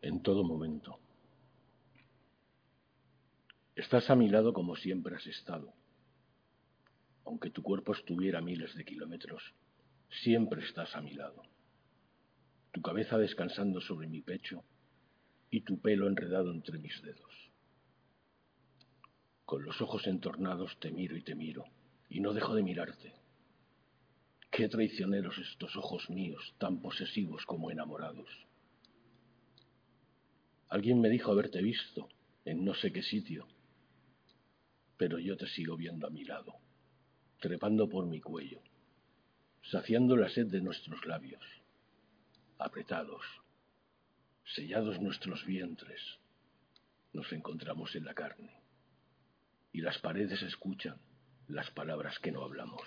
En todo momento. Estás a mi lado como siempre has estado. Aunque tu cuerpo estuviera miles de kilómetros, siempre estás a mi lado. Tu cabeza descansando sobre mi pecho y tu pelo enredado entre mis dedos. Con los ojos entornados te miro y te miro, y no dejo de mirarte. Qué traicioneros estos ojos míos, tan posesivos como enamorados. Alguien me dijo haberte visto en no sé qué sitio, pero yo te sigo viendo a mi lado, trepando por mi cuello, saciando la sed de nuestros labios, apretados, sellados nuestros vientres, nos encontramos en la carne y las paredes escuchan las palabras que no hablamos.